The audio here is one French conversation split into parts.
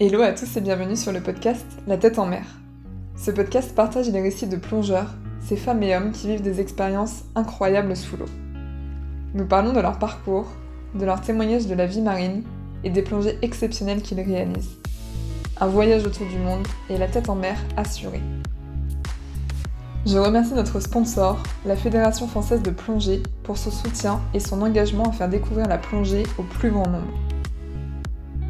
Hello à tous et bienvenue sur le podcast La tête en mer. Ce podcast partage les récits de plongeurs, ces femmes et hommes qui vivent des expériences incroyables sous l'eau. Nous parlons de leur parcours, de leurs témoignages de la vie marine et des plongées exceptionnelles qu'ils réalisent. Un voyage autour du monde et la tête en mer assurée. Je remercie notre sponsor, la Fédération française de plongée, pour son soutien et son engagement à faire découvrir la plongée au plus grand nombre.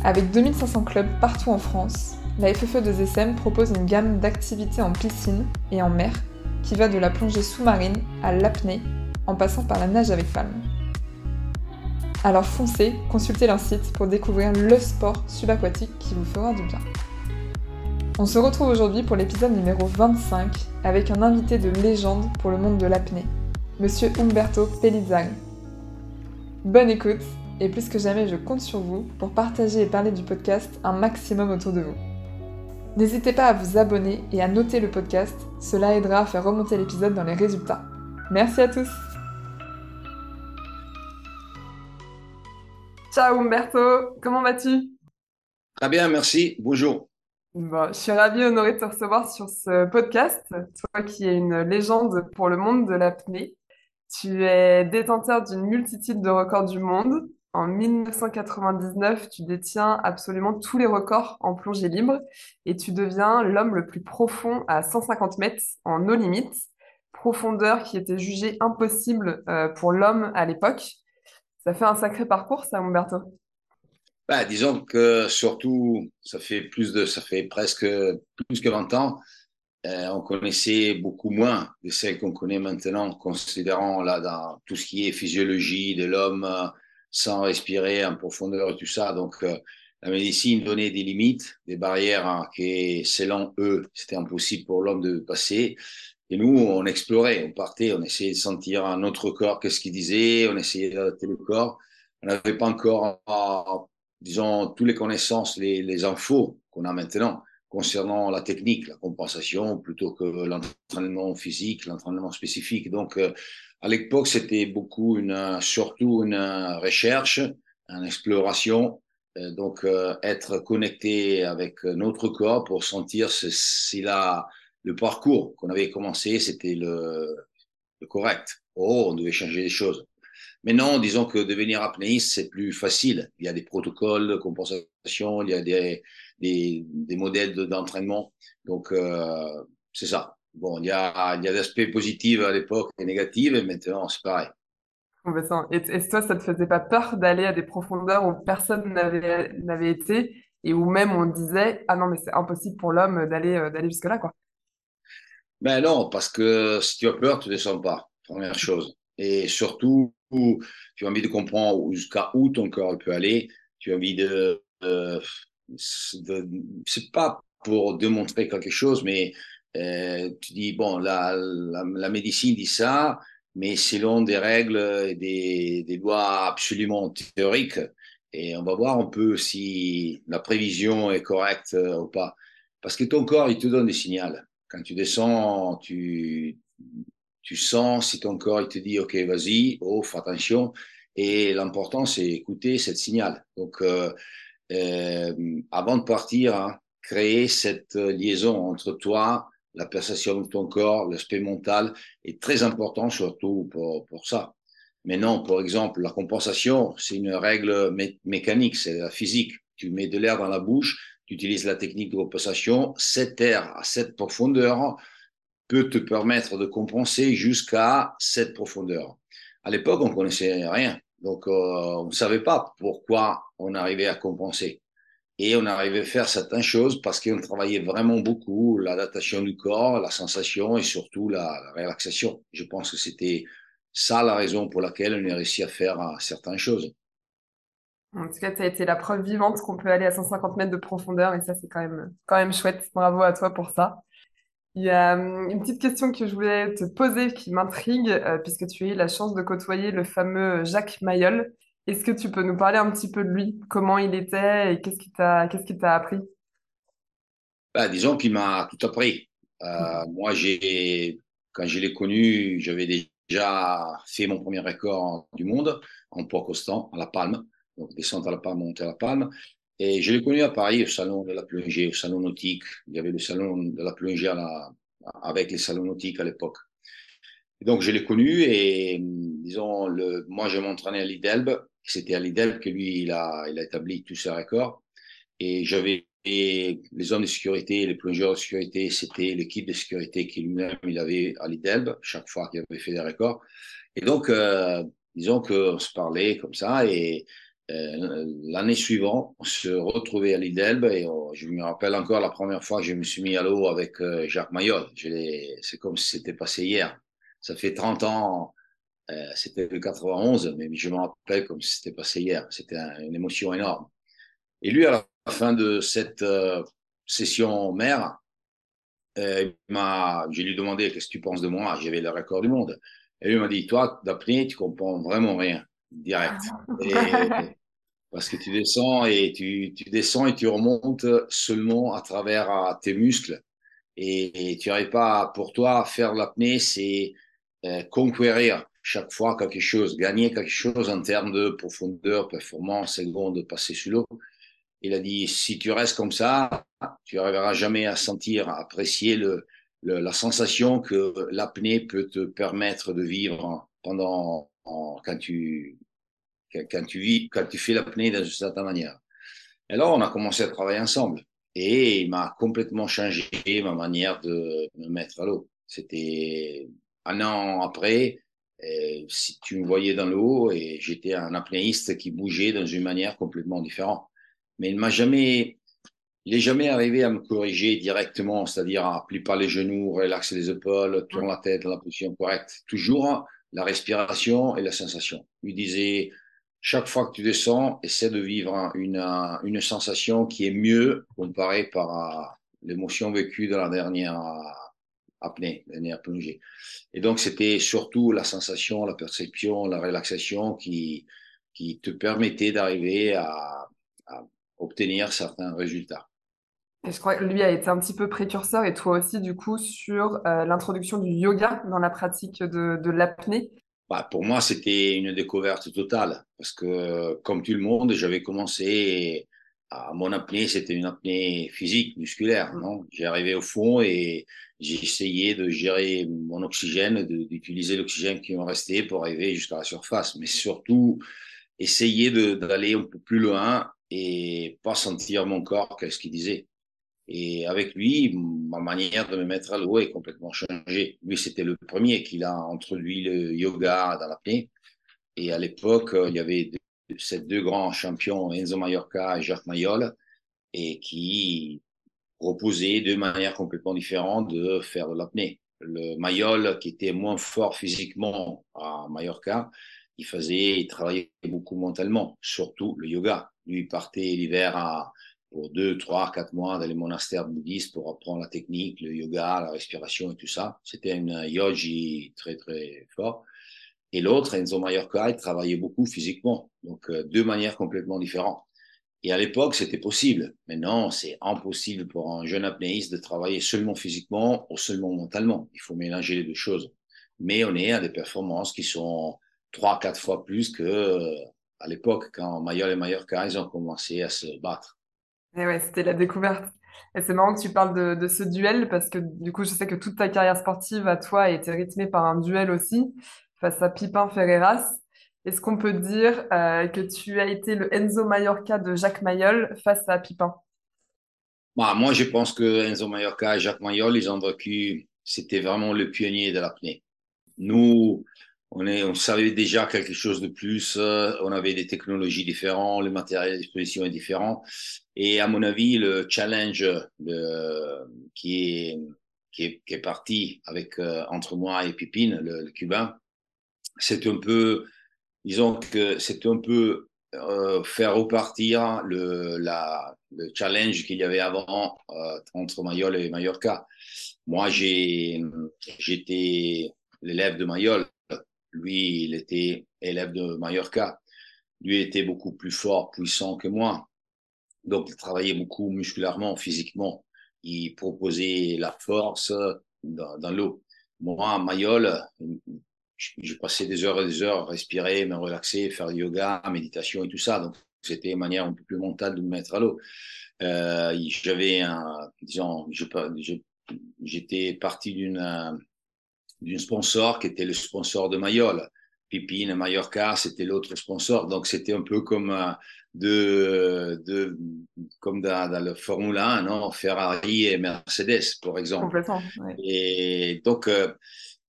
Avec 2500 clubs partout en France, la FFE de ZSM propose une gamme d'activités en piscine et en mer qui va de la plongée sous-marine à l'apnée en passant par la nage avec palme. Alors foncez, consultez leur site pour découvrir le sport subaquatique qui vous fera du bien. On se retrouve aujourd'hui pour l'épisode numéro 25 avec un invité de légende pour le monde de l'apnée, Monsieur Umberto Pellizzari. Bonne écoute et plus que jamais je compte sur vous pour partager et parler du podcast un maximum autour de vous. N'hésitez pas à vous abonner et à noter le podcast, cela aidera à faire remonter l'épisode dans les résultats. Merci à tous Ciao Umberto, comment vas-tu? Très bien, merci. Bonjour. Bon, je suis ravie, honorée de te recevoir sur ce podcast, toi qui es une légende pour le monde de l'apnée. Tu es détenteur d'une multitude de records du monde. En 1999, tu détiens absolument tous les records en plongée libre et tu deviens l'homme le plus profond à 150 mètres en eau limite, profondeur qui était jugée impossible euh, pour l'homme à l'époque. Ça fait un sacré parcours, ça, Umberto. Bah, disons que surtout, ça fait plus de, ça fait presque plus que 20 ans. Euh, on connaissait beaucoup moins de celles qu'on connaît maintenant, considérant là dans tout ce qui est physiologie de l'homme euh, sans respirer en profondeur et tout ça. Donc, euh, la médecine donnait des limites, des barrières hein, qui, selon eux, c'était impossible pour l'homme de passer. Et nous, on explorait, on partait, on essayait de sentir un autre corps, qu'est-ce qu'il disait, on essayait d'adapter le corps. On n'avait pas encore disons, toutes les connaissances, les, les infos qu'on a maintenant concernant la technique, la compensation, plutôt que l'entraînement physique, l'entraînement spécifique. Donc, euh, à l'époque, c'était beaucoup une, surtout une recherche, une exploration. Euh, donc, euh, être connecté avec notre corps pour sentir si la, le parcours qu'on avait commencé, c'était le, le correct. Oh, on devait changer les choses. Mais non, disons que devenir apnéiste, c'est plus facile. Il y a des protocoles de compensation, il y a des, des, des modèles d'entraînement. Donc, euh, c'est ça. Bon, il y a, il y a des aspects positifs à l'époque et négatifs, et maintenant, c'est pareil. Et, et toi, ça te faisait pas peur d'aller à des profondeurs où personne n'avait, été et où même on disait, ah non, mais c'est impossible pour l'homme d'aller, euh, d'aller jusque-là, quoi. Ben non, parce que si tu as peur, tu ne descends pas, première chose. Et surtout, tu as envie de comprendre jusqu'à où ton corps peut aller. Tu as envie de, de, c'est pas pour démontrer quelque chose, mais euh, tu dis bon, la, la, médecine dit ça, mais selon des règles et des, des lois absolument théoriques. Et on va voir un peu si la prévision est correcte euh, ou pas. Parce que ton corps, il te donne des signaux. Quand tu descends, tu, tu sens si ton corps il te dit ok vas-y, oh fais attention. Et l'important c'est écouter cette signal. Donc euh, euh, avant de partir, hein, créer cette liaison entre toi, la perception de ton corps, l'aspect mental est très important surtout pour, pour ça. Mais non, par exemple, la compensation, c'est une règle mécanique, c'est la physique. Tu mets de l'air dans la bouche, tu utilises la technique de compensation, cet air à cette profondeur peut te permettre de compenser jusqu'à cette profondeur. À l'époque, on connaissait rien. Donc, euh, on ne savait pas pourquoi on arrivait à compenser. Et on arrivait à faire certaines choses parce qu'on travaillait vraiment beaucoup l'adaptation du corps, la sensation et surtout la, relaxation. Je pense que c'était ça la raison pour laquelle on a réussi à faire euh, certaines choses. En tout cas, tu as été la preuve vivante qu'on peut aller à 150 mètres de profondeur et ça, c'est quand même, quand même chouette. Bravo à toi pour ça. Il y a hum, une petite question que je voulais te poser qui m'intrigue, euh, puisque tu as eu la chance de côtoyer le fameux Jacques Mayol. Est-ce que tu peux nous parler un petit peu de lui, comment il était et qu'est-ce qu'il t'a, qu'est-ce qu'il t'a appris? Bah, disons qu'il m'a tout appris. Euh, moi, j'ai, quand je l'ai connu, j'avais déjà fait mon premier record du monde en poids constant, à la palme. Donc, descente à la palme, monter à la palme. Et je l'ai connu à Paris, au salon de la plongée, au salon nautique. Il y avait le salon de la plongée avec les salons nautiques à l'époque. Donc, je l'ai connu et, disons, le, moi, je m'entraînais à l'IDELB. C'était à l'IDELB que lui, il a, établi tous ses records. Et j'avais les hommes de sécurité, les plongeurs de sécurité, c'était l'équipe de sécurité qui lui-même, il avait à l'IDELB, chaque fois qu'il avait fait des records. Et donc, euh, disons qu'on se parlait comme ça et l'année suivante, on se retrouvait à l'IDELB et je me rappelle encore la première fois que je me suis mis à l'eau avec euh, Jacques Mayol. C'est comme si c'était passé hier. Ça fait 30 ans, euh, c'était le 91, mais je me rappelle comme si c'était passé hier. C'était une émotion énorme. Et lui, à la fin de cette session mère, euh, je lui ai demandé qu'est-ce que tu penses de moi? J'avais le record du monde. Et lui m'a dit, toi, d'après, tu comprends vraiment rien direct. parce que tu descends et tu, tu, descends et tu remontes seulement à travers tes muscles. Et, tu n'arrives pas, pour toi, faire l'apnée, c'est euh, conquérir chaque fois quelque chose, gagner quelque chose en termes de profondeur, performance, seconde, passer sous l'eau. Il a dit, si tu restes comme ça, tu n'arriveras jamais à sentir, à apprécier le, la sensation que l'apnée peut te permettre de vivre pendant quand tu quand tu vis, quand tu fais l'apnée d'une certaine manière. Et là, on a commencé à travailler ensemble. Et il m'a complètement changé ma manière de me mettre à l'eau. C'était un an après, si tu me voyais dans l'eau, et j'étais un apnéiste qui bougeait dans une manière complètement différente. Mais il m'a jamais, il est jamais arrivé à me corriger directement, c'est-à-dire à plier pas les genoux, relaxer les épaules, tourner la tête dans la position correcte. Toujours la respiration et la sensation. Il disait, chaque fois que tu descends, essaie de vivre une, sensation qui est mieux comparée par l'émotion vécue dans la dernière apnée, la dernière plongée. Et donc, c'était surtout la sensation, la perception, la relaxation qui, te permettait d'arriver à, obtenir certains résultats. Et je crois que lui a été un petit peu précurseur, et toi aussi, du coup, sur euh, l'introduction du yoga dans la pratique de l'apnée. Bah, pour moi, c'était une découverte totale parce que, comme tout le monde, j'avais commencé à mon apnée, c'était une apnée physique, musculaire. Non? J'ai arrivé au fond et j'ai essayé de gérer mon oxygène, d'utiliser l'oxygène qui me restait pour arriver jusqu'à la surface, mais surtout essayer d'aller un peu plus loin et pas sentir mon corps qu'est-ce qu'il disait? Et avec lui, ma manière de me mettre à l'eau est complètement changée. Lui, c'était le premier qui a introduit le yoga dans l'apnée. Et à l'époque, il y avait ces deux grands champions, Enzo Mallorca et Jacques Mayol, et qui proposaient de manière complètement différente de faire de l'apnée. Le Mayol, qui était moins fort physiquement à Mallorca, il faisait, il travaillait beaucoup mentalement, surtout le yoga. Lui, il partait l'hiver à pour deux, trois, quatre mois dans les monastères bouddhistes pour apprendre la technique, le yoga, la respiration et tout ça. C'était un yogi très, très fort. Et l'autre, Enzo Mallorca, il travaillait beaucoup physiquement. Donc, euh, deux manières complètement différentes. Et à l'époque, c'était possible. Maintenant, c'est impossible pour un jeune apnéiste de travailler seulement physiquement ou seulement mentalement. Il faut mélanger les deux choses. Mais on est à des performances qui sont trois, quatre fois plus que euh, à l'époque, quand Mayol et Mallorca, ils ont commencé à se battre. Et ouais, c'était la découverte. Et c'est marrant que tu parles de, ce duel parce que du coup, je sais que toute ta carrière sportive à toi a été rythmée par un duel aussi face à Pipin Ferreras. Est-ce qu'on peut dire euh, que tu as été le Enzo Mallorca de Jacques Mayol face à Pipin? Bah, Moi, je pense que Enzo Mallorca et Jacques Mayol, ils ont vécu, c'était vraiment le pionnier de l'apnée. Nous, on, est, on savait déjà quelque chose de plus, euh, on avait des technologies différentes, le matériel à disposition est différent. Et à mon avis, le challenge qui, est, qui, est, parti avec, euh, entre moi et Pipine, le, cubain, c'est un peu, disons que c'est un peu euh, faire repartir le, la, le challenge qu'il y avait avant entre Mayol et Mallorca. Moi, j'étais l'élève de Mayol lui, il était élève de Mallorca. Lui était beaucoup plus fort, puissant que moi. Donc, il travaillait beaucoup musculairement, physiquement. Il proposait la force dans, l'eau. Moi, Mayol, je passais des heures et des heures à respirer, me relaxer, faire du yoga, méditation et tout ça. Donc, c'était une manière un peu plus mentale de me mettre à l'eau. Euh, j'avais un, disons, j'étais parti d'une d'une sponsor qui était le sponsor de Mayol. Pipine, Mallorca, c'était l'autre sponsor. Donc, c'était un peu comme euh, de, de comme dans, dans, le Formule 1, non? Ferrari et Mercedes, par exemple. Complètement. Et donc, euh,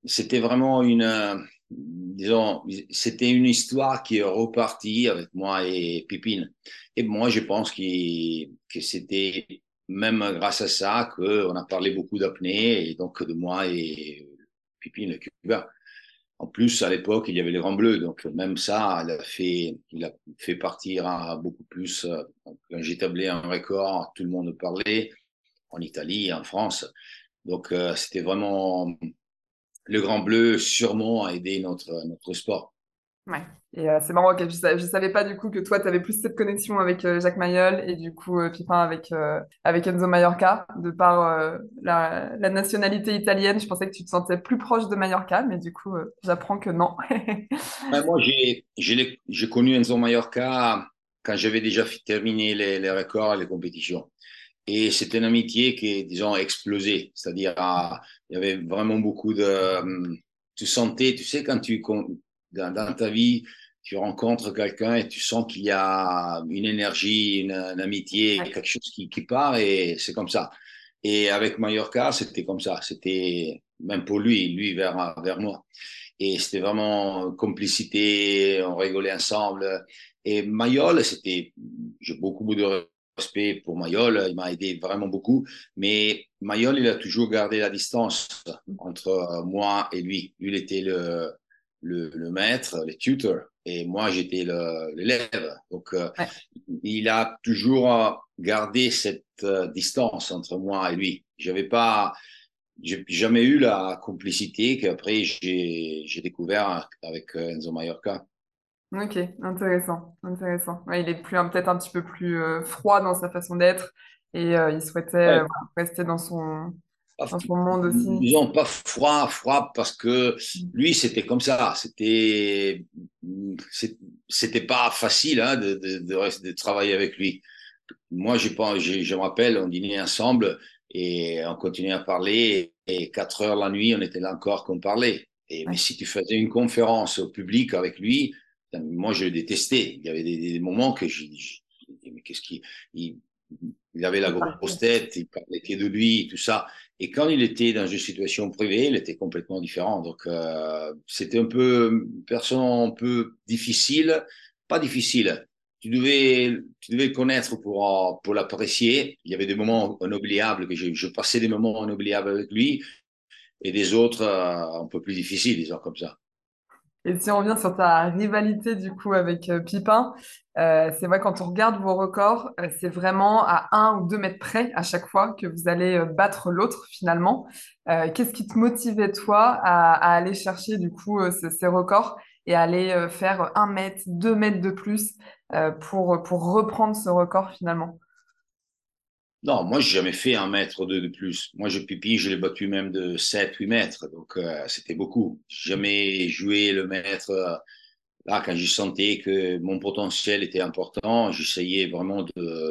c'était vraiment une, euh, disons, c'était une histoire qui est repartie avec moi et Pipine. Et moi, je pense que, que c'était même grâce à ça qu'on a parlé beaucoup d'apnée et donc de moi et Pipine, le Cubain. En plus, à l'époque, il y avait les Grands Bleus, donc même ça, il a fait, partir à beaucoup plus. Euh, quand j'établis un record, tout le monde parlait, en Italie, en France. Donc, euh, c'était vraiment le Grand Bleu, sûrement, a aidé notre, notre sport. Ouais. Et euh, c'est marrant, que je, ne savais pas du coup que toi, tu avais plus cette connexion avec euh, Jacques Mayol et du coup euh, Pipin avec, avec Enzo Mallorca, de par la, nationalité italienne. Je pensais que tu te sentais plus proche de Mallorca, mais du coup, j'apprends que non. moi, j'ai connu Enzo Mallorca quand j'avais déjà terminé les, les, records et les compétitions. Et c'était une amitié qui, disons, explosé. C'est-à-dire, il y avait vraiment beaucoup de... Tu sentais, tu sais, quand tu dans, ta vie, tu rencontres quelqu'un et tu sens qu'il y a une énergie, une, amitié, quelque chose qui, qui part et c'est comme ça. Et avec Mallorca, c'était comme ça. C'était même pour lui, lui vers, vers moi. Et c'était vraiment complicité, on rigolait ensemble. Et Mayol, c'était, j'ai beaucoup de respect pour Mayol, il m'a aidé vraiment beaucoup. Mais Mayol, il a toujours gardé la distance entre moi et lui. Lui, il était le, le, maître, le tutor, et moi j'étais l'élève. Donc euh, il a toujours gardé cette euh, distance entre moi et lui. J'avais pas, j'ai jamais eu la complicité qu'après j'ai découvert avec euh, Enzo Mallorca. Ok, intéressant, intéressant. il est plus peut-être un petit peu plus froid dans sa façon d'être et il souhaitait rester dans son Disons pas froid, froid parce que mm. lui c'était comme ça, c'était c'était pas facile hein, de, de, de, travailler avec lui. Moi, je, je me rappelle, on dînait ensemble et on continuait à parler et quatre heures la nuit, on était là encore qu'on parlait. Et mais si tu faisais une conférence au public avec lui, moi je le détestais. Il y avait des, moments que je, mais qu'est-ce qu'il il, il avait la grosse tête, il parlait que de lui, tout ça. Et quand il était dans une situation privée, il était complètement différent. Donc, euh, c'était un peu une personne un peu difficile, pas difficile. Tu devais, tu devais le connaître pour, pour l'apprécier. Il y avait des moments inoubliables que je, je passais des moments inoubliables avec lui et des autres euh, un peu plus difficiles, disons comme ça. Et si on revient sur ta rivalité du coup avec euh, Pipin, euh, c'est vrai quand on regarde vos records, euh, c'est vraiment à un ou deux mètres près à chaque fois que vous allez battre l'autre finalement. Qu'est-ce qui te motivait toi à, aller chercher du coup ces, records et aller faire un mètre, deux mètres de plus pour, pour reprendre ce record finalement? Non, moi, j'ai jamais fait un mètre de, de plus. Moi, je pipi, je l'ai battu même de 7, 8 mètres. Donc, euh, c'était beaucoup. Jamais joué le mètre. Euh, là, quand je sentais que mon potentiel était important, j'essayais vraiment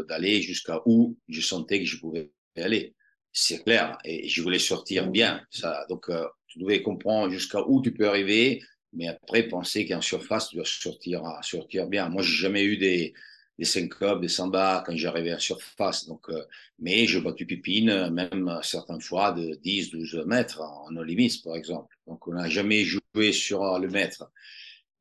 d'aller jusqu'à où je sentais que je pouvais aller. C'est clair. Et je voulais sortir bien. Ça, donc, euh, tu devais comprendre jusqu'à où tu peux arriver. Mais après, penser qu'en surface, tu dois sortir, sortir bien. Moi, j'ai jamais eu des, des syncopes, des sambas quand j'arrivais en surface. Donc, euh, mais j'ai battu Pipine, même certaines fois de 10, 12 mètres en no par exemple. Donc, on n'a jamais joué sur le mètre.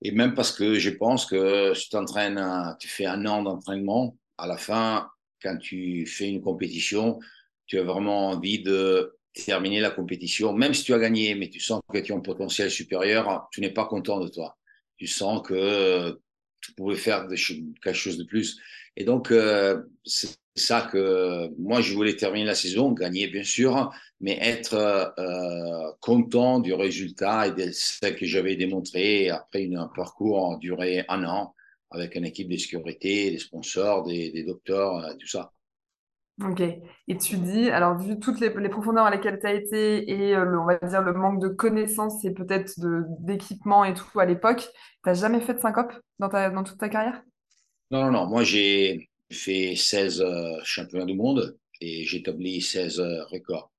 Et même parce que je pense que si tu t'entraînes, tu fais un an d'entraînement, à la fin, quand tu fais une compétition, tu as vraiment envie de terminer la compétition, même si tu as gagné, mais tu sens que tu as un potentiel supérieur, tu n'es pas content de toi. Tu sens que tu pouvais faire quelque chose de plus. Et donc, euh, c'est ça que moi, je voulais terminer la saison, gagner bien sûr, mais être euh, content du résultat et de ce que j'avais démontré après un parcours duré un an avec une équipe de sécurité, des sponsors, des, docteurs, euh, tout ça. Ok. Et tu dis, alors vu toutes les, les profondeurs à lesquelles tu as été et euh, le, on va dire le manque de connaissances et peut-être d'équipement et tout à l'époque, t'as jamais fait de syncope dans ta, dans toute ta carrière? Non, non, non. Moi, j'ai fait 16 euh, championnats du monde et j'ai établi 16 euh, records.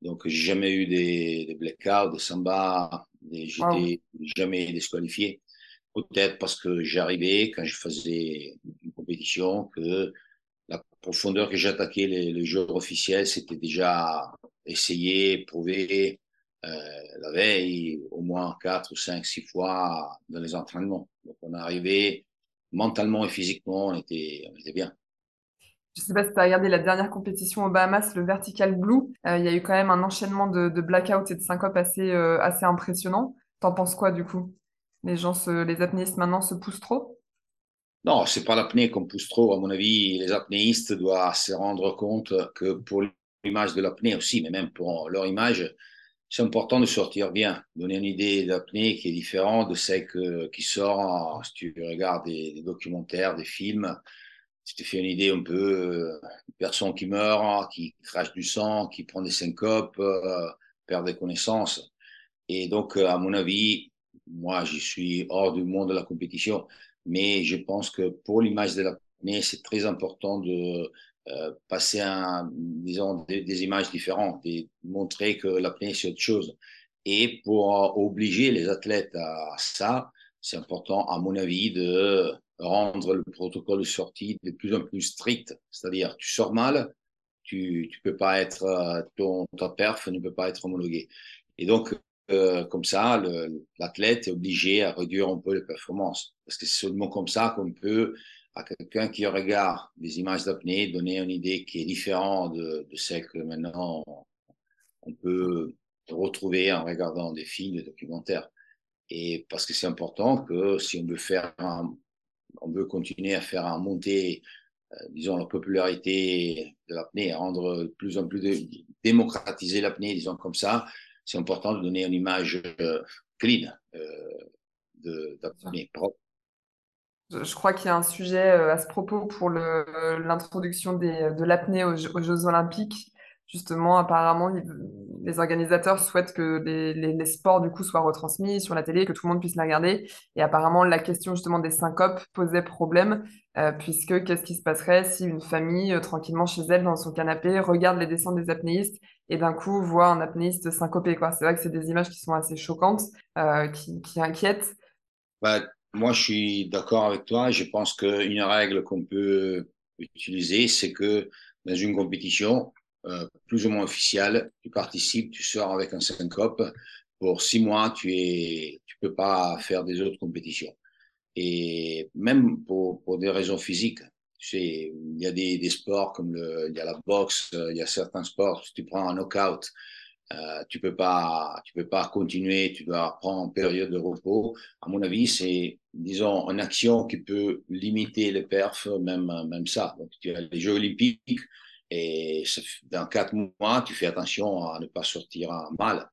Donc, j'ai jamais eu des, des blackouts, des samba, des, j'étais jamais disqualifié. Peut-être parce que j'arrivais, quand je faisais une compétition, que la profondeur que j'attaquais les, les joueurs officiels, c'était déjà essayé, prouvé euh, la veille, au moins quatre ou cinq, six fois dans les entraînements. Donc, on est arrivé mentalement et physiquement, on était, on était bien. Je sais pas si tu as regardé la dernière compétition aux Bahamas, le Vertical Blue. Euh, Il y a eu quand même un enchaînement de, de blackouts et de syncopes assez, euh, assez impressionnant. T'en penses quoi du coup? Les gens, se, les apnéistes maintenant se poussent trop? Non, c'est pas l'apnée qu'on pousse trop. À mon avis, les apnéistes doivent se rendre compte que pour l'image de l'apnée aussi, mais même pour leur image, c'est important de sortir bien, donner une idée d'apnée qui est différente de celle qui sort si tu regardes des, documentaires, des films. Tu te fais une idée un peu, euh, personne qui meurt, qui crache du sang, qui prend des syncopes, euh, perd des connaissances. Et donc, euh, à mon avis, moi, je suis hors du monde de la compétition, mais je pense que pour l'image de l'apnée, c'est très important de euh, passer un, disons, des, images différentes et montrer que l'apnée, c'est autre chose. Et pour obliger les athlètes à ça, c'est important, à mon avis, de rendre le protocole de sortie de plus en plus strict. C'est-à-dire, tu sors mal, tu tu peux pas être euh, ton ta perf ne peut pas être homologué. Et donc comme ça, l'athlète est obligé à réduire un peu les performances parce que c'est seulement comme ça qu'on peut à quelqu'un qui regarde des images d'apnée donner une idée qui est différente de, celle que maintenant on peut retrouver en regardant des films, des documentaires. Et parce que c'est important que si on veut faire on veut continuer à faire un montée euh, disons, la popularité de l'apnée, rendre de plus en plus de, démocratiser l'apnée, disons comme ça, c'est important de donner une image euh, clean euh, d'apnée propre. Je, crois qu'il y a un sujet euh, à ce propos pour l'introduction de l'apnée aux, Jeux aux Jeux Olympiques. Justement, apparemment, les organisateurs souhaitent que les, les- les sports du coup soient retransmis sur la télé, que tout le monde puisse les regarder. Et apparemment, la question justement des syncopes posait problème, euh, puisque qu'est-ce qui se passerait si une famille, euh, tranquillement chez elle, dans son canapé, regarde les descentes des apnéistes et d'un coup voit un apnéiste syncopé. C'est vrai que c'est des images qui sont assez choquantes, euh, qui, qui inquiètent. Bah, moi, je suis d'accord avec toi. Je pense qu'une règle qu'on peut utiliser, c'est que dans une compétition euh, plus ou moins officielle, tu participes, tu sors avec un syncope. Pour six mois, tu es, tu peux pas faire des autres compétitions. Et même pour, des raisons physiques, sais, il y a des, des sports comme le, il y a la boxe, il y a certains sports, si tu prends un knockout, euh, tu peux pas, tu peux pas continuer, tu dois prendre une période de repos. À mon avis, c'est, disons, une action qui peut limiter les perfs, même, même ça. Donc, tu as les Jeux Olympiques et dans quatre mois, tu fais attention à ne pas sortir mal.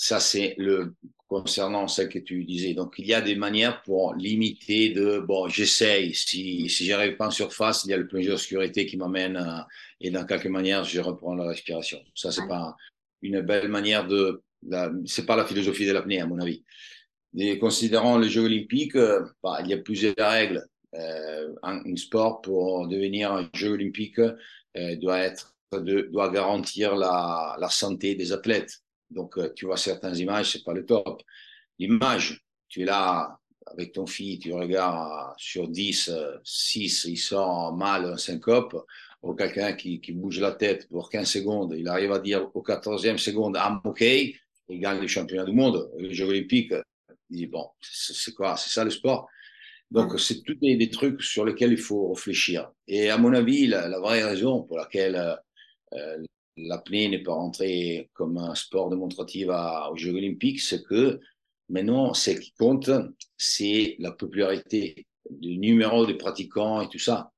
Ça, c'est le concernant celle que tu disais. Donc, il y a des manières pour limiter de, bon, j'essaye. Si, si j'arrive pas en surface, il y a le plongeur de sécurité qui m'amène et dans quelque manière, je reprends la respiration. Ça, c'est pas une belle manière de, c'est pas la philosophie de l'apnée, à mon avis. Et considérant les Jeux Olympiques, euh, bah, il y a plusieurs règles. Euh, un, un, sport pour devenir un Jeu olympique euh, doit être, de, doit garantir la, la santé des athlètes donc, euh, tu vois certaines images, c'est pas le top. L'image, tu es là avec ton fille, tu regardes sur 10, 6, il sort mal un syncope, ou quelqu'un qui, qui bouge la tête pour 15 secondes, il arrive à dire au 14e seconde, I'm OK, il gagne le championnat du monde, les Jeux Olympiques. Il dit, bon, c'est quoi? C'est ça le sport? Donc, c'est tous des, des, trucs sur lesquels il faut réfléchir. Et à mon avis, la, la vraie raison pour laquelle euh, l'apnée n'est pas rentrée comme un sport démonstratif aux Jeux Olympiques, c'est que maintenant, ce qui compte, c'est la popularité du numéro de pratiquants et tout ça.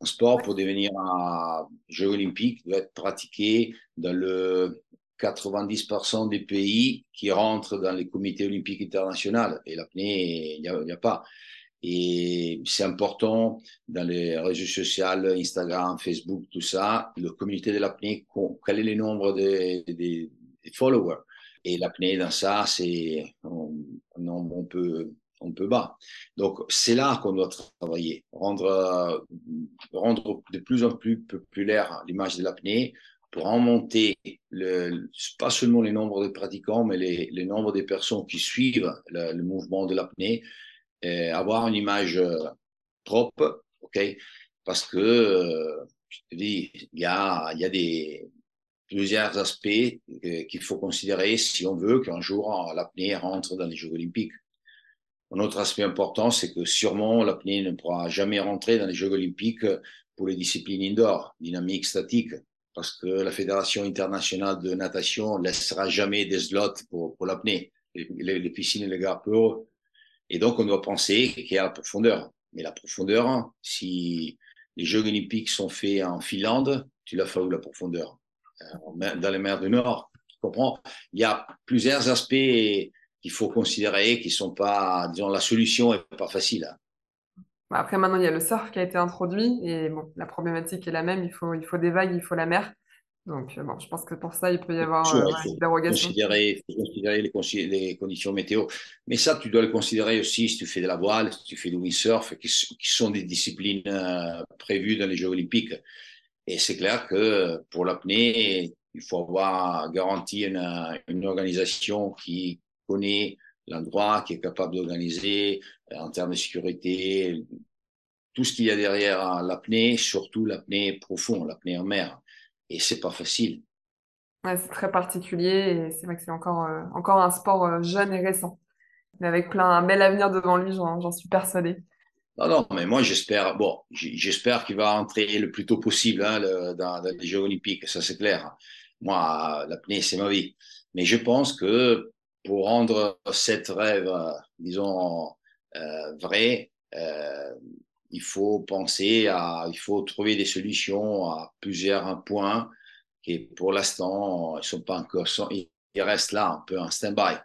Un sport pour devenir un Jeux Olympiques doit être pratiqué dans le 90% des pays qui rentrent dans les comités olympiques internationaux. Et l'apnée, il n'y a, pas. Et c'est important dans les réseaux sociaux, Instagram, Facebook, tout ça, la communauté de l'apnée, quel est le nombre de, followers. Et l'apnée, dans ça, c'est un nombre un peu, un peu bas. Donc, c'est là qu'on doit travailler, rendre, rendre de plus en plus populaire l'image de l'apnée pour remonter le, pas seulement les nombres de pratiquants, mais les, les nombres de personnes qui suivent le mouvement de l'apnée avoir une image euh, propre, ok? Parce que, euh, je te dis, il y a, y a des, plusieurs aspects euh, qu'il faut considérer si on veut qu'un jour l'apnée rentre dans les Jeux olympiques. Un autre aspect important, c'est que sûrement l'apnée ne pourra jamais rentrer dans les Jeux olympiques pour les disciplines indoor, dynamique, statique, parce que la Fédération internationale de natation ne laissera jamais des slots pour, pour l'apnée. Les, piscines et les gares et donc, on doit penser qu'il y a la profondeur. Mais la profondeur, si les Jeux olympiques sont faits en Finlande, tu l'as fait où la profondeur? Euh, Dans les mers du Nord. Tu comprends? Il y a plusieurs aspects qu'il faut considérer qui sont pas, disons, la solution est pas facile. Hein. Bah, après, maintenant, il y a le surf qui a été introduit et bon, la problématique est la même. Il faut, il faut des vagues, il faut la mer. Donc, euh, bon, je pense que pour ça, il peut y avoir euh, une dérogation. Considérer, faut considérer les, les, conditions météo. Mais ça, tu dois le considérer aussi si tu fais de la voile, si tu fais du windsurf, qui, qui sont des disciplines euh, prévues dans les Jeux olympiques. Et c'est clair que pour l'apnée, il faut avoir garanti une, une organisation qui connaît l'endroit, qui est capable d'organiser en termes de sécurité, tout ce qu'il y a derrière l'apnée, surtout l'apnée profonde, l'apnée en mer et c'est pas facile. c'est très particulier et c'est vrai que c'est encore, euh, encore un sport euh, jeune et récent. Mais avec plein, un bel avenir devant lui, j'en suis persuadé. Non, non, mais moi j'espère, bon, j'espère qu'il va entrer le plus tôt possible hein, dans, les Jeux Olympiques, ça c'est clair. Moi, l'apnée, c'est ma vie. Mais je pense que pour rendre cette rêve, euh, disons, vrai, il faut penser à, il faut trouver des solutions à plusieurs points qui, pour l'instant, ils sont pas encore, ils restent là un peu en stand-by.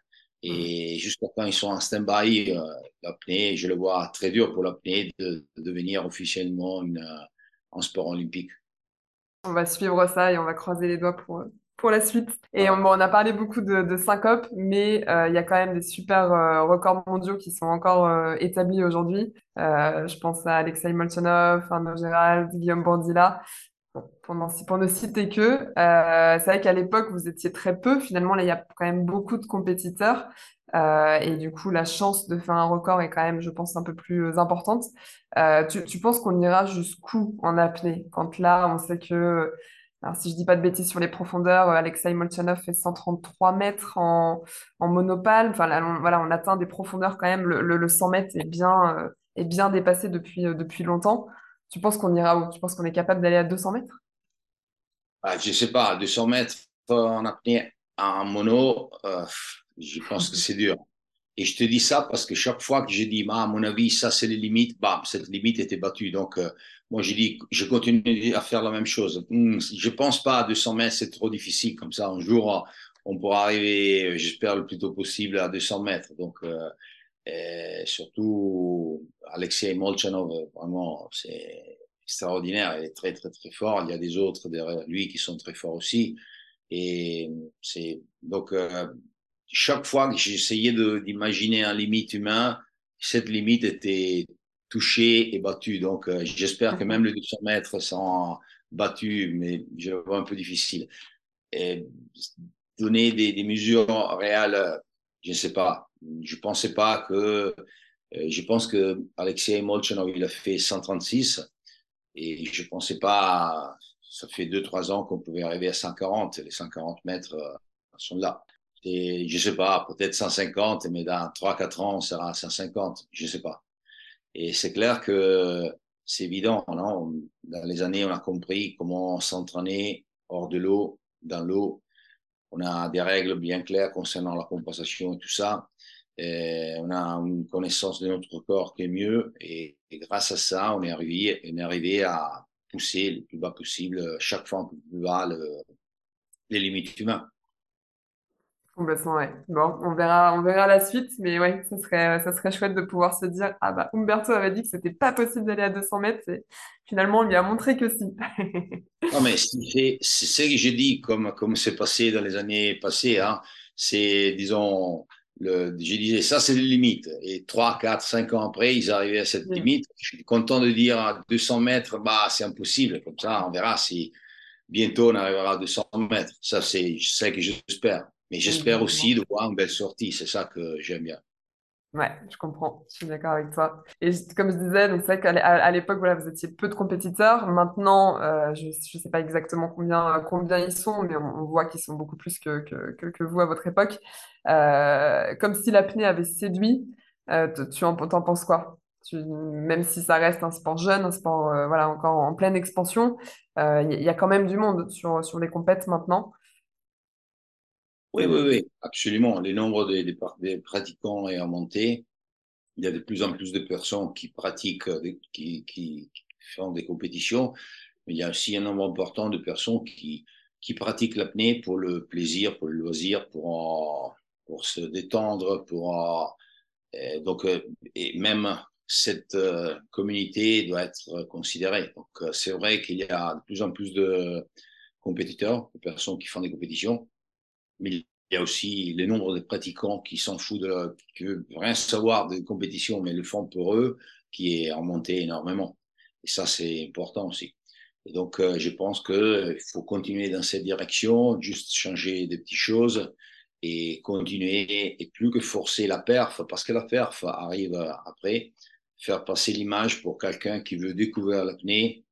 Et mmh. jusqu'à quand ils sont en stand-by, euh, l'apnée, je le vois très dur pour l'apnée de, devenir officiellement une, un sport olympique. On va suivre ça et on va croiser les doigts pour, pour la suite. Et on, on a parlé beaucoup de, de syncope, mais euh, il y a quand même des super euh, records mondiaux qui sont encore euh, établis aujourd'hui. je pense à Alexei Molchanov, Arnaud Gérald, Guillaume Bandila. pour, pour, ne citer que, c'est vrai qu'à l'époque, vous étiez très peu. Finalement, là, il y a quand même beaucoup de compétiteurs. et du coup, la chance de faire un record est quand même, je pense, un peu plus importante. Tu, tu penses qu'on ira jusqu'où en apnée Quand là, on sait que alors, si je dis pas de bêtises sur les profondeurs, euh, Alexei Molchanov fait 133 mètres en, en monopale. Enfin, on, voilà, on atteint des profondeurs quand même. Le, le, 100 mètres est bien, euh, est bien dépassé depuis, euh, depuis longtemps. Tu penses qu'on ira où? Tu penses qu'on est capable d'aller à 200 mètres? Ah, Je sais pas. 200 mètres en apnée en mono, je pense que c'est dur. Et je te dis ça parce que chaque fois que j'ai dit, bah, à mon avis, ça c'est les limites, bah, cette limite était battue. Donc, euh, moi, j'ai dit, je continue à faire la même chose. Hmm, je pense pas à 200 mètres, c'est trop difficile. Comme ça, un jour, on pourra arriver, j'espère, le plus tôt possible à 200 mètres. Donc, euh, surtout, Alexei Molchanov, vraiment, c'est extraordinaire. Il est très, très, très fort. Il y a des autres derrière lui qui sont très forts aussi. Et c'est donc, euh, chaque fois que j'essayais d'imaginer un limite humain, cette limite était touchée et battue. Donc, euh, j'espère que même les 200 mètres sont battus, mais je le vois un peu difficile. Et donner des, des, mesures réelles, je ne sais pas. Je pensais pas que. Euh, je pense que Alexei Molchanov, il a fait 136 et je pensais pas. Ça fait 2-3 ans qu'on pouvait arriver à 140. Les 140 mètres euh, sont là. Et je sais pas, peut-être 150, mais dans 3-4 ans, on sera à 150. Je sais pas. Et c'est clair que c'est évident, non? Dans les années, on a compris comment s'entraîner hors de l'eau, dans l'eau. On a des règles bien claires concernant la compensation et tout ça. On a une connaissance de notre corps qui est mieux. Et, grâce à ça, on est arrivé, on est arrivé à pousser le plus bas possible, chaque fois un peu plus bas, le, les limites humaines Complètement, ouais. Bon, on verra, on verra la suite, mais ouais, ça serait, ça serait chouette de pouvoir se dire, ah bah, Umberto avait dit que c'était pas possible d'aller à 200 mètres, et finalement, on lui a montré que si. Non, mais c'est ce que j'ai dit, comme comme c'est passé dans les années passées. Hein, c'est, disons, le, je disais, ça, c'est les limites. Et 3, 4, 5 ans après, ils arrivaient à cette limite. Je suis content de dire à 200 mètres, bah, c'est impossible. Comme ça, on verra si bientôt on arrivera à 200 mètres. Ça, c'est ce que j'espère. Mais j'espère aussi de voir une belle sortie. C'est ça que j'aime bien. Ouais, je comprends, je suis d'accord avec toi. Et comme je disais, donc c'est vrai qu'à l'époque, voilà, vous étiez peu de compétiteurs. Maintenant, euh, je ne sais pas exactement combien, combien ils sont, mais on, voit qu'ils sont beaucoup plus que, que, que, vous à votre époque. Euh, comme si l'apnée avait séduit, euh, tu en, t'en penses quoi? Tu, même si ça reste un sport jeune, un sport voilà, encore en pleine expansion, il y, a quand même du monde sur, sur les compètes maintenant. Oui, oui, oui, absolument. Le nombre des, pratiquants est augmenté. Il y a de plus en plus de personnes qui pratiquent, qui, font des compétitions. Mais il y a aussi un nombre important de personnes qui, pratiquent l'apnée pour le plaisir, pour le loisir, pour, se détendre, pour euh, donc euh, et même cette euh, communauté doit être considérée. Donc c'est vrai qu'il y a de plus en plus de compétiteurs, de personnes qui font des compétitions mais il y a aussi le nombre de pratiquants qui s'en foutent, de qui veulent rien savoir des compétitions, mais le font pour eux, qui est remonté énormément. Et ça, c'est important aussi. Et donc, euh, je pense qu'il faut continuer dans cette direction, juste changer des petites choses et continuer, et plus que forcer la perf, parce que la perf arrive après, faire passer l'image pour quelqu'un qui veut découvrir l'apnée,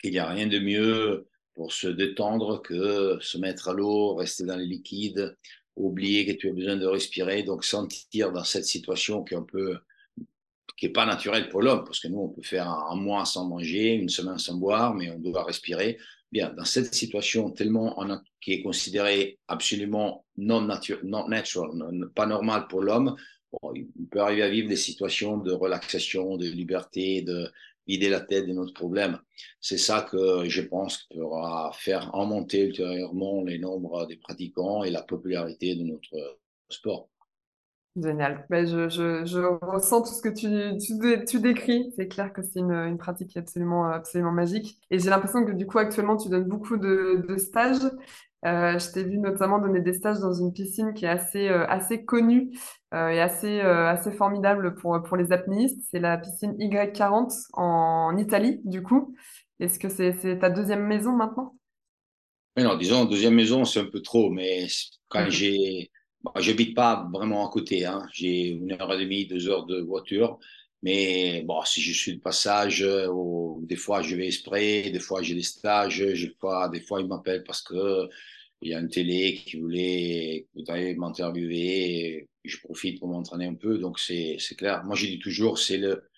qu'il n'y a rien de mieux pour se détendre que se mettre à l'eau, rester dans les liquides, oublier que tu as besoin de respirer, donc sentir dans cette situation qui est un peu qui est pas naturelle pour l'homme, parce que nous, on peut faire un, mois sans manger, une semaine sans boire, mais on doit respirer. Bien, dans cette situation tellement qui est considérée absolument non, nature, non natural, pas normale pour l'homme, bon, il peut arriver à vivre des situations de relaxation, de liberté, de, vider la tête de notre problème. C'est ça que je pense pourra faire remonter ultérieurement les nombres des pratiquants et la popularité de notre sport. Génial. Ben, je, je, je, ressens tout ce que tu, tu, tu décris. C'est clair que c'est une, une, pratique absolument, absolument magique. Et j'ai l'impression que du coup, actuellement, tu donnes beaucoup de stages. Euh, je t'ai vu notamment donner des stages dans une piscine qui est assez, euh, assez connue euh, et assez, assez formidable pour, pour les apnéistes. C'est la piscine Y40 en Italie, du coup. Est-ce que c'est ta deuxième maison maintenant? Mais Non, disons, deuxième maison, c'est un peu trop, mais quand j'ai. Bon, J'habite pas vraiment à côté, hein. j'ai une heure et demie, deux heures de voiture. Mais bon, si je suis de passage, des fois je vais exprès, des fois j'ai des stages, des fois, des fois ils m'appellent parce que il y a une télé qui voulait, voudrait m'interviewer, je profite pour m'entraîner un peu, donc c'est clair. Moi, je dis toujours, c'est le,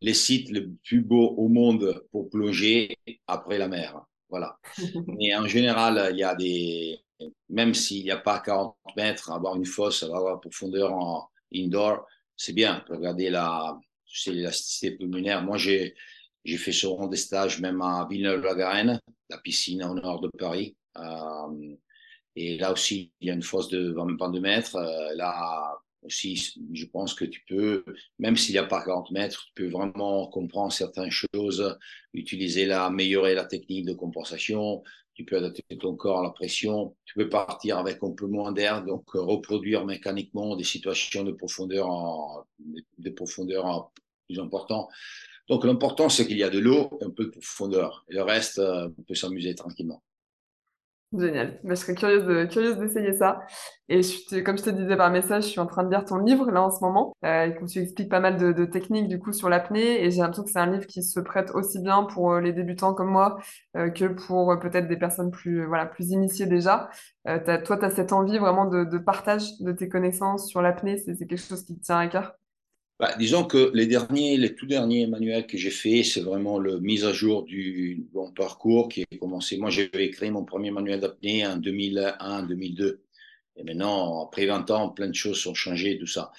les sites le plus beau au monde pour plonger après la mer. Voilà. Mais en général, il y a des, même s'il n'y a pas 40 mètres, avoir une fosse, avoir la profondeur en indoor, c'est bien. Regarder la, l'élasticité pulmonaire. Moi, j'ai, j'ai fait souvent des stages même à Villeneuve-la-Garenne, la piscine au nord de Paris. Euh, et là aussi, il y a une fosse de 22 mètres. Euh, là aussi, je pense que tu peux, même s'il n'y a pas 40 mètres, tu peux vraiment comprendre certaines choses, utiliser la, améliorer la technique de compensation. Tu peux adapter ton corps à la pression. Tu peux partir avec un peu moins d'air, donc euh, reproduire mécaniquement des situations de profondeur, en, de profondeur plus important. Donc l'important, c'est qu'il y a de l'eau, un peu de profondeur. Et le reste, euh, on peut s'amuser tranquillement. Génial. Mais je serais curieuse curieuse d'essayer ça. Et comme je te disais par message, je suis en train de lire ton livre là en ce moment. Euh, et tu expliques pas mal de, techniques du coup sur l'apnée. Et j'ai l'impression que c'est un livre qui se prête aussi bien pour euh, les débutants comme moi euh, que pour peut-être des personnes plus voilà plus initiées déjà. Toi, tu as cette envie vraiment de, de, partage de tes connaissances sur l'apnée. C'est quelque chose qui te tient à cœur? Bah, disons que les derniers, les tout derniers manuels que j'ai fait, c'est vraiment le mise à jour du bon parcours qui est commencé. Moi, j'avais créé mon premier manuel d'apnée en 2001-2002. Et maintenant, après 20 ans, plein de choses sont changées, tout ça.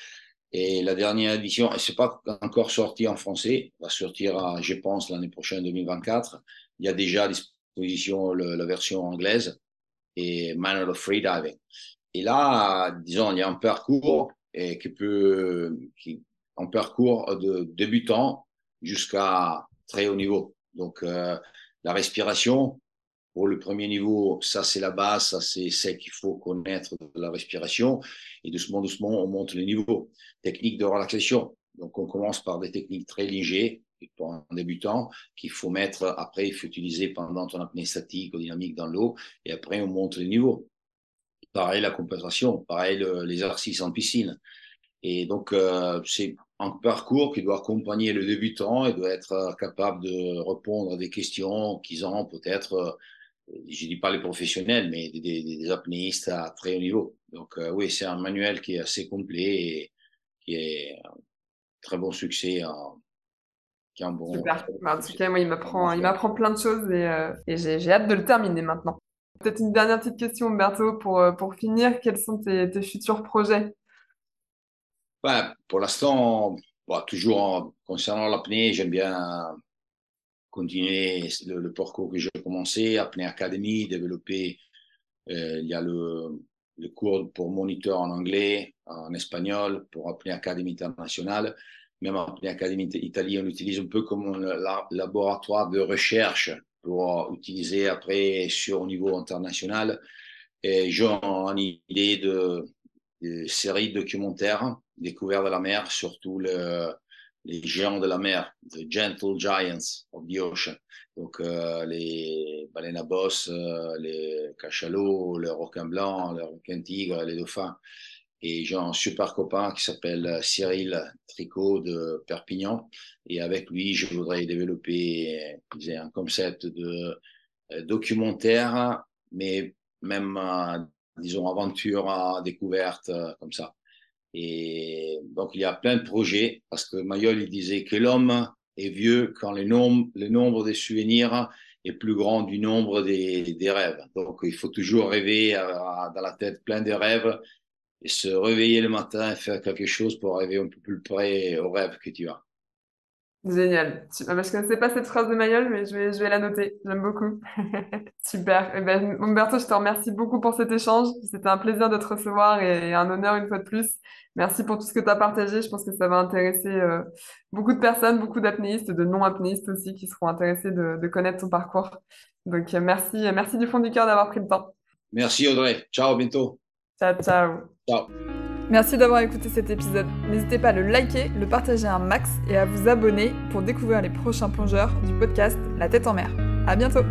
Et la dernière édition, et c'est pas encore sorti en français, va sortir, je pense, l'année prochaine, 2024. Il y a déjà à disposition la version anglaise et Manual of Freediving. Et là, disons, il y a un parcours qui peut, un parcours de débutant jusqu'à très haut niveau. Donc, euh, la respiration, pour le premier niveau, ça c'est la base, ça c'est ce qu'il faut connaître de la respiration. Et doucement, doucement, on monte le niveau. Technique de relaxation. Donc, on commence par des techniques très légères pour un débutant qu'il faut mettre, après, il faut utiliser pendant ton apnée statique ou dynamique dans l'eau. Et après, on monte le niveau. Pareil, la compensation. Pareil, les exercices en piscine. Et donc, euh, c'est un parcours qui doit accompagner le débutant et doit être capable de répondre à des questions qu'ils ont peut-être, euh, je ne dis pas les professionnels, mais des, des, apnéistes à très haut niveau. Donc euh, oui, c'est un manuel qui est assez complet et qui est un très bon succès. qui est un bon, Super. Bah, en tout cas, moi, il m'apprend, il m'apprend plein de choses et, et j'ai hâte de le terminer maintenant. Peut-être une dernière petite question, Umberto, pour, pour finir. Quels sont tes, tes futurs projets? Ben, pour l'instant, toujours concernant l'apnée, j'aime bien continuer le, parcours que j'ai commencé, Apnée Academy, développer. Euh, il y a le, le, cours pour moniteur en anglais, en espagnol, pour Apnée Academy internationale. Même Apnée Academy Italie, on l'utilise un peu comme un laboratoire de recherche pour utiliser après sur au niveau international. Et j'ai une idée de, de série documentaire découvert de la mer, surtout le, les géants de la mer, the gentle giants of the ocean. Donc euh, les baleines à bosse, euh, les cachalots, les requins blancs, les requins tigres, les dauphins. Et j'ai un super copain qui s'appelle Cyril Tricot de Perpignan. Et avec lui, je voudrais développer un concept de euh, documentaire, mais même, disons, aventure, découverte, comme ça. Et donc, il y a plein de projets, parce que Mayol, disait que l'homme est vieux quand le nombre, des souvenirs est plus grand du nombre des, rêves. Donc, il faut toujours rêver dans la tête plein de rêves et se réveiller le matin et faire quelque chose pour arriver un peu plus près au rêve que tu as. Génial. Je ne connaissais pas cette phrase de Mayol, mais je vais, je vais la noter. J'aime beaucoup. Super. Eh ben, Umberto, je te remercie beaucoup pour cet échange. C'était un plaisir de te recevoir et un honneur une fois de plus. Merci pour tout ce que tu as partagé. Je pense que ça va intéresser euh, beaucoup de personnes, beaucoup d'apnéistes, de non-apnéistes aussi, qui seront intéressés de, de connaître ton parcours. Donc, euh, merci, merci du fond du cœur d'avoir pris le temps. Merci Audrey. Ciao, à bientôt. Ciao, ciao. Ciao. Merci d'avoir écouté cet épisode. N'hésitez pas à le liker, le partager un max et à vous abonner pour découvrir les prochains plongeurs du podcast La tête en mer. À bientôt!